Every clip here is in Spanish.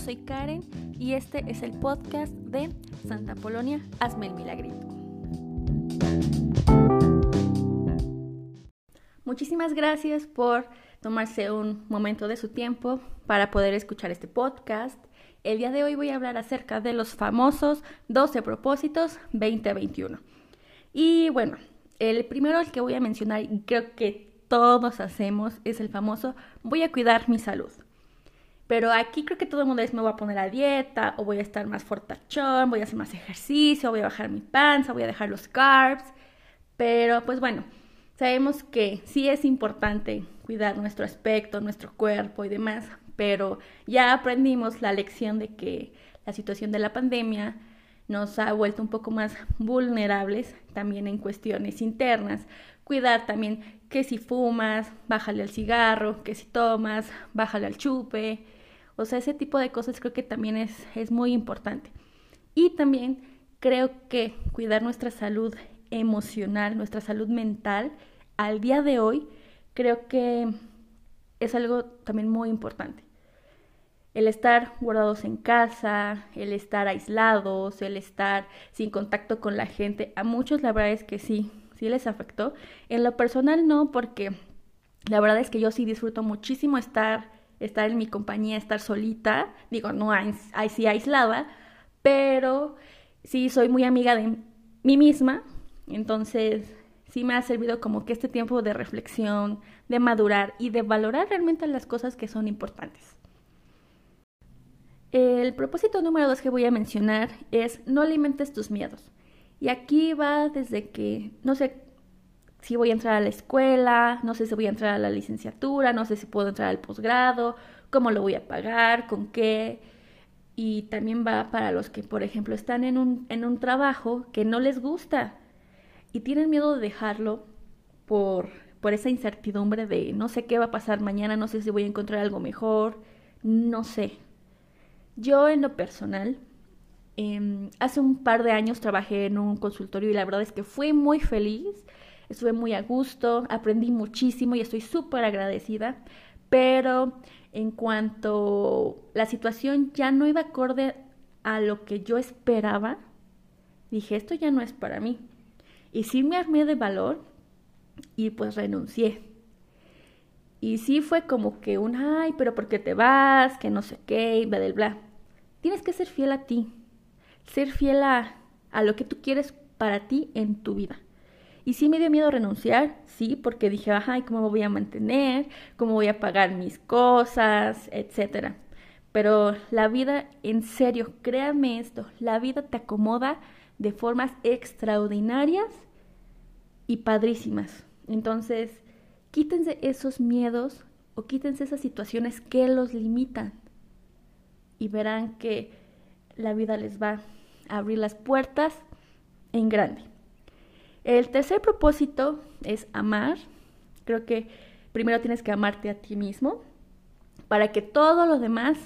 soy Karen y este es el podcast de Santa Polonia, Hazme el Milagrito. Muchísimas gracias por tomarse un momento de su tiempo para poder escuchar este podcast. El día de hoy voy a hablar acerca de los famosos 12 propósitos 2021. Y bueno, el primero al que voy a mencionar, creo que todos hacemos, es el famoso voy a cuidar mi salud. Pero aquí creo que todo el mundo es me voy a poner a dieta o voy a estar más fortachón, voy a hacer más ejercicio, voy a bajar mi panza, voy a dejar los carbs. Pero pues bueno, sabemos que sí es importante cuidar nuestro aspecto, nuestro cuerpo y demás, pero ya aprendimos la lección de que la situación de la pandemia nos ha vuelto un poco más vulnerables también en cuestiones internas. Cuidar también que si fumas, bájale al cigarro, que si tomas, bájale al chupe, o sea, ese tipo de cosas creo que también es, es muy importante. Y también creo que cuidar nuestra salud emocional, nuestra salud mental, al día de hoy, creo que es algo también muy importante. El estar guardados en casa, el estar aislados, el estar sin contacto con la gente, a muchos la verdad es que sí, sí les afectó. En lo personal no, porque la verdad es que yo sí disfruto muchísimo estar estar en mi compañía, estar solita, digo, no así aislada, pero sí soy muy amiga de mí misma, entonces sí me ha servido como que este tiempo de reflexión, de madurar y de valorar realmente las cosas que son importantes. El propósito número dos que voy a mencionar es no alimentes tus miedos. Y aquí va desde que, no sé, si voy a entrar a la escuela, no sé si voy a entrar a la licenciatura, no sé si puedo entrar al posgrado, cómo lo voy a pagar, con qué. Y también va para los que, por ejemplo, están en un, en un trabajo que no les gusta y tienen miedo de dejarlo por, por esa incertidumbre de no sé qué va a pasar mañana, no sé si voy a encontrar algo mejor, no sé. Yo en lo personal, em, hace un par de años trabajé en un consultorio y la verdad es que fui muy feliz estuve muy a gusto, aprendí muchísimo y estoy súper agradecida, pero en cuanto la situación ya no iba acorde a lo que yo esperaba, dije, esto ya no es para mí. Y sí me armé de valor y pues renuncié. Y sí fue como que un, ay, pero ¿por qué te vas? Que no sé qué, bla, bla, bla. Tienes que ser fiel a ti, ser fiel a, a lo que tú quieres para ti en tu vida. Y sí me dio miedo renunciar, sí, porque dije, ay, ¿cómo me voy a mantener? ¿Cómo voy a pagar mis cosas? Etcétera. Pero la vida, en serio, créanme esto, la vida te acomoda de formas extraordinarias y padrísimas. Entonces, quítense esos miedos o quítense esas situaciones que los limitan y verán que la vida les va a abrir las puertas en grande. El tercer propósito es amar. Creo que primero tienes que amarte a ti mismo para que todo lo demás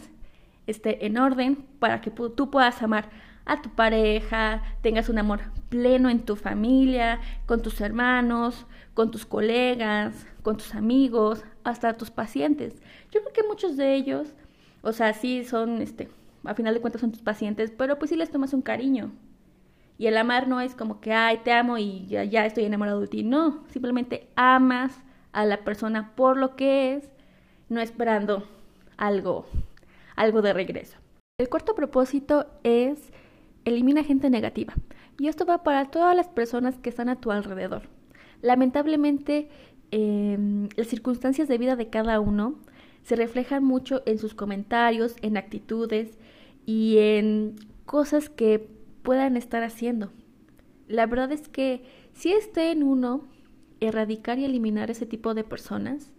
esté en orden, para que tú puedas amar a tu pareja, tengas un amor pleno en tu familia, con tus hermanos, con tus colegas, con tus amigos, hasta tus pacientes. Yo creo que muchos de ellos, o sea, sí son, este, a final de cuentas son tus pacientes, pero pues sí les tomas un cariño, y el amar no es como que, ay, te amo y ya, estoy enamorado de ti. No, simplemente amas a la persona por lo que es, no esperando algo, algo de regreso. El cuarto propósito es elimina gente negativa. Y esto va para todas las personas que están a tu alrededor. Lamentablemente, em, las circunstancias de vida de cada uno se reflejan mucho en sus comentarios, en actitudes y en cosas que puedan estar haciendo. La verdad es que si esté en uno erradicar y eliminar ese tipo de personas,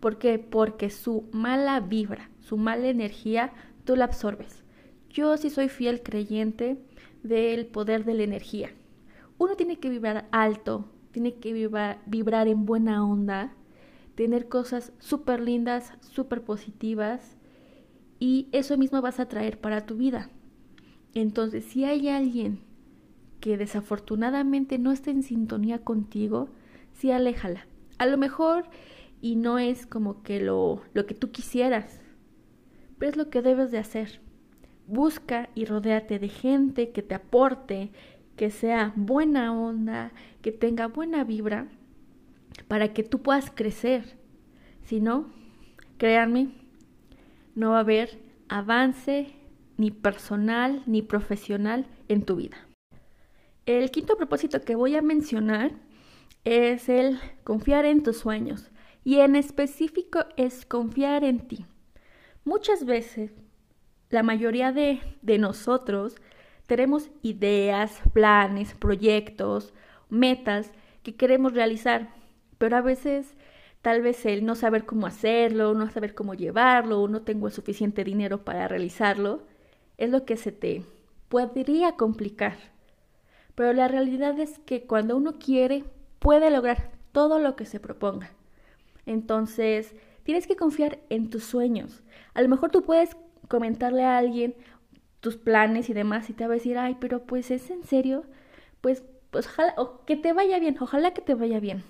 ¿por qué? Porque su mala vibra, su mala energía, tú la absorbes. Yo sí soy fiel creyente del poder de la energía. Uno tiene que vibrar alto, tiene que vibrar, vibrar en buena onda, tener cosas súper lindas, súper positivas, y eso mismo vas a traer para tu vida. Entonces, si hay alguien que desafortunadamente no está en sintonía contigo, sí aléjala. A lo mejor y no es como que lo, lo que tú quisieras, pero es lo que debes de hacer. busca y rodéate de gente que te aporte, que sea buena onda, que tenga buena vibra, para que tú puedas crecer. Si no, créanme, no va a haber avance ni personal ni profesional en tu vida. El quinto propósito que voy a mencionar es el confiar en tus sueños y en específico es confiar en ti. Muchas veces, la mayoría de, de nosotros tenemos ideas, planes, proyectos, metas que queremos realizar, pero a veces tal vez el no saber cómo hacerlo, no saber cómo llevarlo, no tengo el suficiente dinero para realizarlo, es lo que se te podría complicar. Pero la realidad es que cuando uno quiere, puede lograr todo lo que se proponga. Entonces, tienes que confiar en tus sueños. A lo mejor tú puedes comentarle a alguien tus planes y demás y te va a decir, ay, pero pues es en serio, pues, pues ojalá, o que te vaya bien, ojalá que te vaya bien.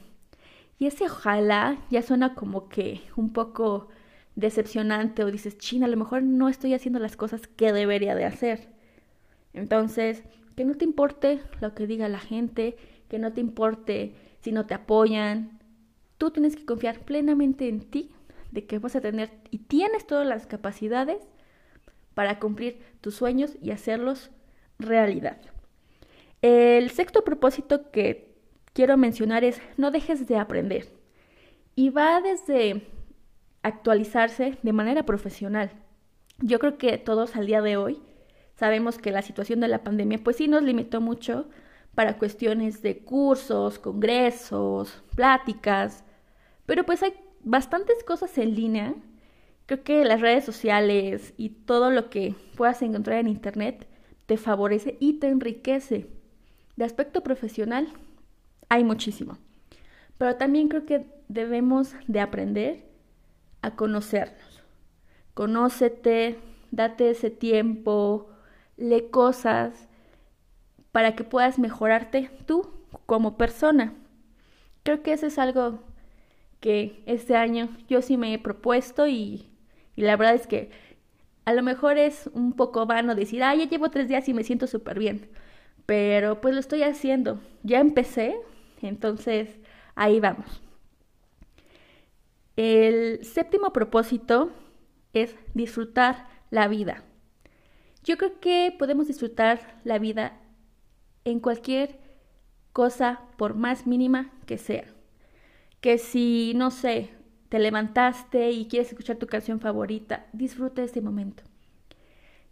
Y ese ojalá ya suena como que un poco decepcionante o dices, china, a lo mejor no estoy haciendo las cosas que debería de hacer. Entonces, que no te importe lo que diga la gente, que no te importe si no te apoyan. Tú tienes que confiar plenamente en ti, de que vas a tener y tienes todas las capacidades para cumplir tus sueños y hacerlos realidad. El sexto propósito que quiero mencionar es no dejes de aprender. Y va desde actualizarse de manera profesional. Yo creo que todos al día de hoy sabemos que la situación de la pandemia pues sí nos limitó mucho para cuestiones de cursos, congresos, pláticas, pero pues hay bastantes cosas en línea. Creo que las redes sociales y todo lo que puedas encontrar en internet te favorece y te enriquece. De aspecto profesional, hay muchísimo. Pero también creo que debemos de aprender a conocernos. Conócete, date ese tiempo, lee cosas para que puedas mejorarte tú como persona. Creo que eso es algo que este año yo sí me he propuesto y, y la verdad es que a lo mejor es un poco vano decir, ah, ya llevo tres días y me siento súper bien, pero pues lo estoy haciendo. Ya empecé, entonces, ahí vamos. El séptimo propósito es disfrutar la vida. Yo creo que podemos disfrutar la vida en cualquier cosa, por más mínima que sea. Que si, no sé, te levantaste y quieres escuchar tu canción favorita, disfruta ese momento.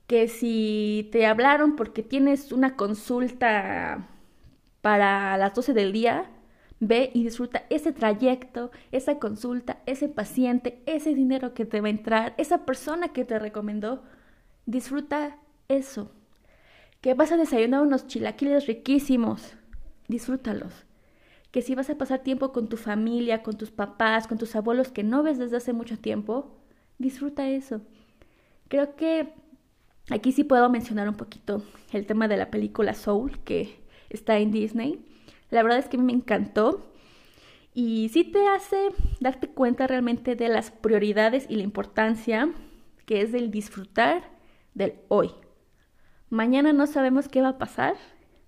Que si te hablaron porque tienes una consulta para las 12 del día, ve y disfruta ese trayecto, esa consulta, ese paciente, ese dinero que te va a entrar, esa persona que te recomendó. Disfruta eso. Que vas a desayunar unos chilaquiles riquísimos. Disfrútalos. Que si vas a pasar tiempo con tu familia, con tus papás, con tus abuelos que no ves desde hace mucho tiempo, disfruta eso. Creo que aquí sí puedo mencionar un poquito el tema de la película Soul, que está en Disney. La verdad es que me encantó y sí te hace darte cuenta realmente de las prioridades y la importancia que es del disfrutar del hoy. Mañana no sabemos qué va a pasar,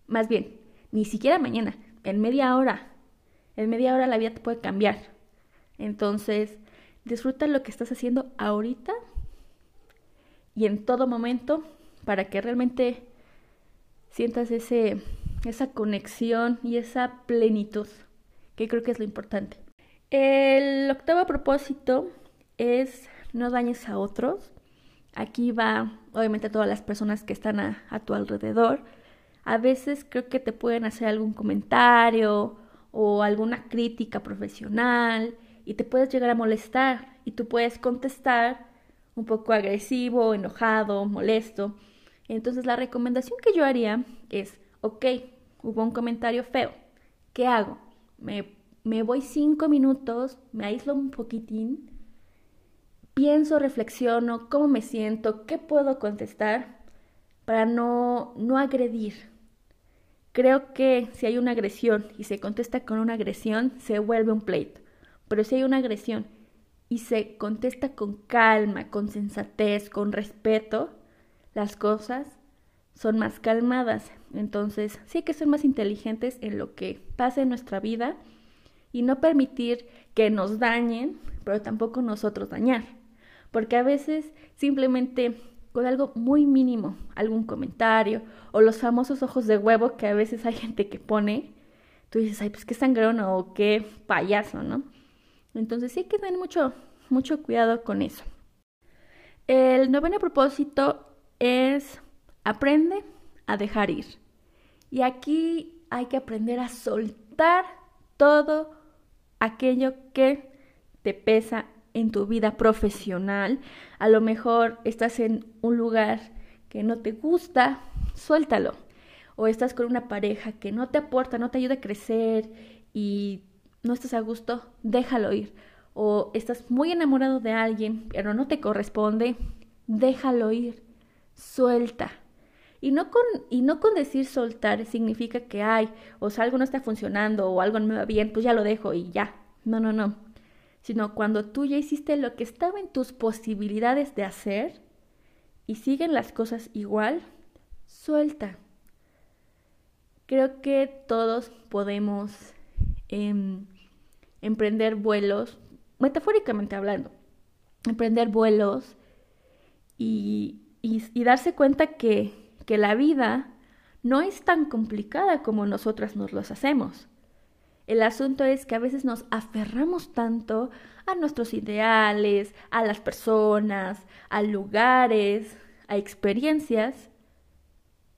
más bien, ni siquiera mañana, en media hora. En media hora la vida te puede cambiar. Entonces, disfruta lo que estás haciendo ahorita y en todo momento para que realmente sientas ese esa conexión y esa plenitud, que creo que es lo importante. El octavo propósito es no dañes a otros. Aquí va, obviamente, a todas las personas que están a, a tu alrededor. A veces creo que te pueden hacer algún comentario o alguna crítica profesional y te puedes llegar a molestar y tú puedes contestar un poco agresivo, enojado, molesto. Entonces la recomendación que yo haría es ok, hubo un comentario feo, ¿qué hago? Me, me voy cinco minutos, me aíslo un poquitín, pienso, reflexiono, cómo me siento, qué puedo contestar para no, no agredir. Creo que si hay una agresión y se contesta con una agresión, se vuelve un pleito. Pero si hay una agresión y se contesta con calma, con sensatez, con respeto, las cosas son más calmadas. Entonces, sí hay que ser más inteligentes en lo que pasa en nuestra vida y no permitir que nos dañen, pero tampoco nosotros dañar. Porque a veces simplemente con algo muy mínimo, algún comentario o los famosos ojos de huevo que a veces hay gente que pone, tú dices, ay, pues qué sangrón o qué payaso, ¿no? Entonces sí hay que tener mucho, mucho cuidado con eso. El noveno propósito es aprende a dejar ir. Y aquí hay que aprender a soltar todo aquello que te pesa en tu vida profesional. A lo mejor estás en un lugar que no te gusta, suéltalo. O estás con una pareja que no te aporta, no te ayuda a crecer y no estás a gusto, déjalo ir. O estás muy enamorado de alguien, pero no te corresponde, déjalo ir. Suelta. Y no, con, y no con decir soltar significa que hay, o sea, algo no está funcionando o algo no me va bien, pues ya lo dejo y ya. No, no, no. Sino cuando tú ya hiciste lo que estaba en tus posibilidades de hacer y siguen las cosas igual, suelta. Creo que todos podemos em, emprender vuelos, metafóricamente hablando, emprender vuelos y, y darse cuenta que que la vida no es tan complicada como nosotras nos los hacemos. El asunto es que a veces nos aferramos tanto a nuestros ideales, a las personas, a lugares, a experiencias,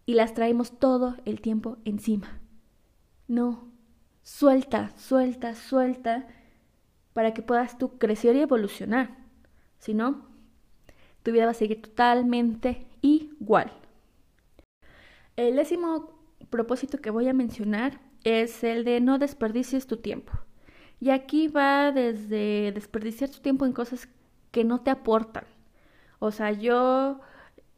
y las traemos todo el tiempo encima. No, suelta, suelta, suelta, para que puedas tú crecer y evolucionar. Si no, tu vida va a seguir totalmente igual. El décimo propósito que voy a mencionar es el de no desperdicies tu tiempo. Y aquí va desde desperdiciar tu tiempo en cosas que no te aportan. O sea, yo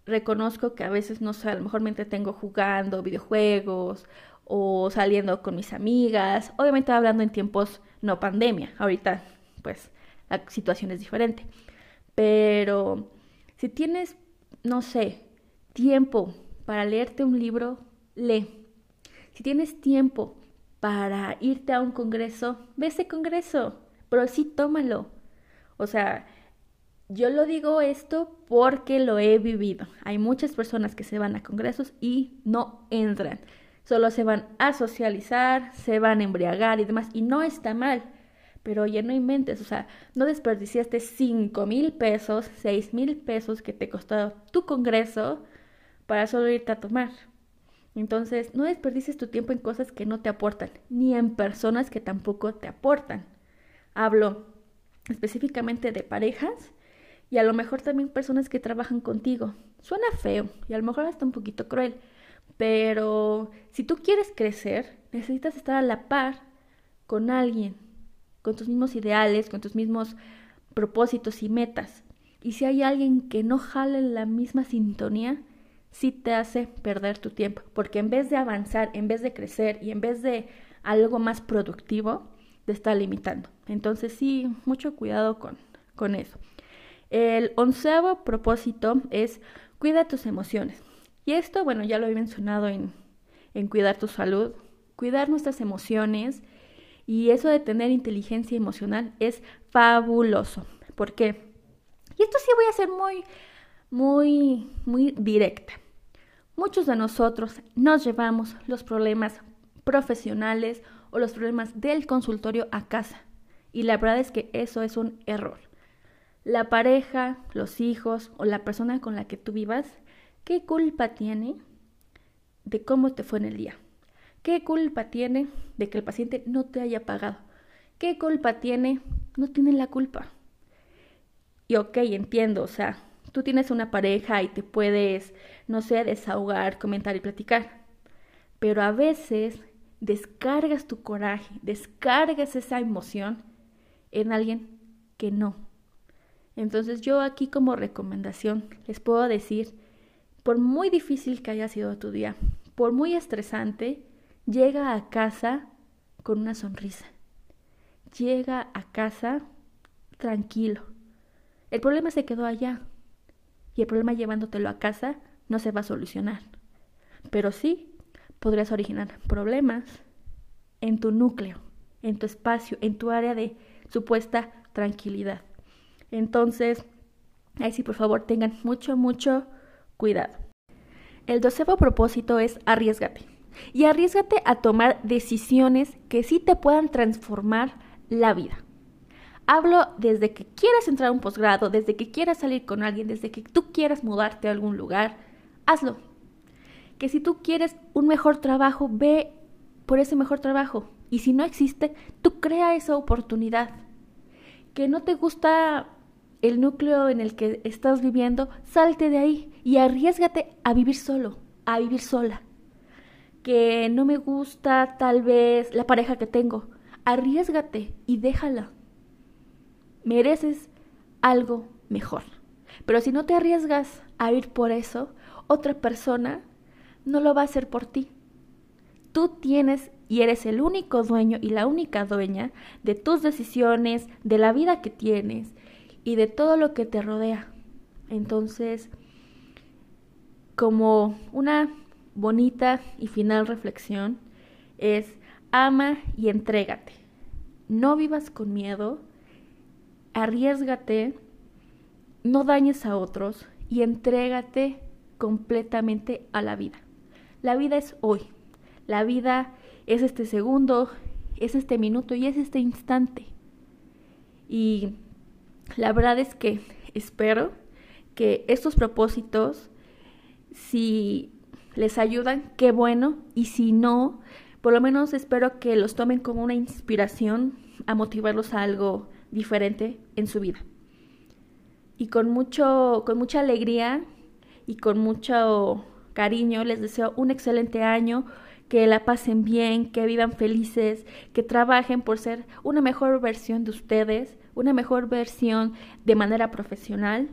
reconozco que a veces, no sé, a lo mejor me entretengo jugando videojuegos o saliendo con mis amigas. Obviamente hablando en tiempos no pandemia. Ahorita, pues, la situación es diferente. Pero si tienes, no sé, tiempo para leerte un libro, lee. Si tienes tiempo para irte a un congreso, ve ese congreso, pero sí tómalo. O sea, yo lo digo esto porque lo he vivido. Hay muchas personas que se van a congresos y no entran. Solo se van a socializar, se van a embriagar y demás. Y no está mal. Pero oye, no inventes. O sea, no desperdiciaste cinco mil pesos, seis mil pesos que te costó tu congreso para solo irte a tomar. Entonces, no desperdices tu tiempo en cosas que no te aportan, ni en personas que tampoco te aportan. Hablo específicamente de parejas y a lo mejor también personas que trabajan contigo. Suena feo y a lo mejor hasta un poquito cruel, pero si tú quieres crecer, necesitas estar a la par con alguien, con tus mismos ideales, con tus mismos propósitos y metas. Y si hay alguien que no jale la misma sintonía, sí te hace perder tu tiempo, porque en vez de avanzar, en vez de crecer y en vez de algo más productivo, te está limitando. Entonces sí, mucho cuidado con, con eso. El onceavo propósito es cuida tus emociones. Y esto, bueno, ya lo he mencionado en, en cuidar tu salud, cuidar nuestras emociones y eso de tener inteligencia emocional es fabuloso. ¿Por qué? Y esto sí voy a ser muy, muy, muy directa. Muchos de nosotros nos llevamos los problemas profesionales o los problemas del consultorio a casa. Y la verdad es que eso es un error. La pareja, los hijos o la persona con la que tú vivas, ¿qué culpa tiene de cómo te fue en el día? ¿Qué culpa tiene de que el paciente no te haya pagado? ¿Qué culpa tiene? No tiene la culpa. Y ok, entiendo, o sea, tú tienes una pareja y te puedes, no sé, desahogar, comentar y platicar. Pero a veces descargas tu coraje, descargas esa emoción en alguien que no. Entonces yo aquí como recomendación les puedo decir, por muy difícil que haya sido tu día, por muy estresante, llega a casa con una sonrisa. Llega a casa tranquilo. El problema se quedó allá, y el problema llevándotelo a casa no se va a solucionar. Pero sí podrías originar problemas en tu núcleo, en tu espacio, en tu área de supuesta tranquilidad. Entonces, ahí sí, por favor, tengan mucho, mucho cuidado. El doceavo propósito es arriesgate. Y arriesgate a tomar decisiones que sí te puedan transformar la vida. Hablo desde que quieras entrar a un posgrado, desde que quieras salir con alguien, desde que tú quieras mudarte a algún lugar, hazlo. Que si tú quieres un mejor trabajo, ve por ese mejor trabajo. Y si no existe, tú crea esa oportunidad. Que no te gusta el núcleo en el que estás viviendo, salte de ahí y arriesgate a vivir solo, a vivir sola. Que no me gusta tal vez la pareja que tengo, arriesgate y déjala mereces algo mejor. Pero si no te arriesgas a ir por eso, otra persona no lo va a hacer por ti. Tú tienes y eres el único dueño y la única dueña de tus decisiones, de la vida que tienes y de todo lo que te rodea. Entonces, como una bonita y final reflexión, es ama y entrégate. No vivas con miedo, arriesgate, no dañes a otros y entrégate completamente a la vida. La vida es hoy. La vida es este segundo, es este minuto y es este instante. Y la verdad es que espero que estos propósitos, si les ayudan, qué bueno. Y si no, por lo menos espero que los tomen como una inspiración a motivarlos a algo diferente en su vida. Y con mucho, con mucha alegría y con mucho cariño les deseo un excelente año, que la pasen bien, que vivan felices, que trabajen por ser una mejor versión de ustedes, una mejor versión de manera profesional.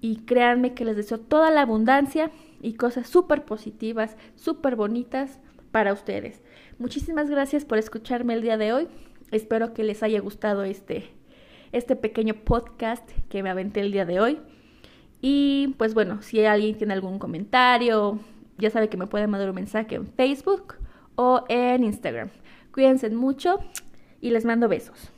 Y créanme que les deseo toda la abundancia y cosas súper positivas, súper bonitas para ustedes. Muchísimas gracias por escucharme el día de hoy. Espero que les haya gustado este, este pequeño podcast que me aventé el día de hoy. Y pues bueno, si alguien tiene algún comentario, ya sabe que me puede mandar un mensaje en Facebook o en Instagram. Cuídense mucho y les mando besos.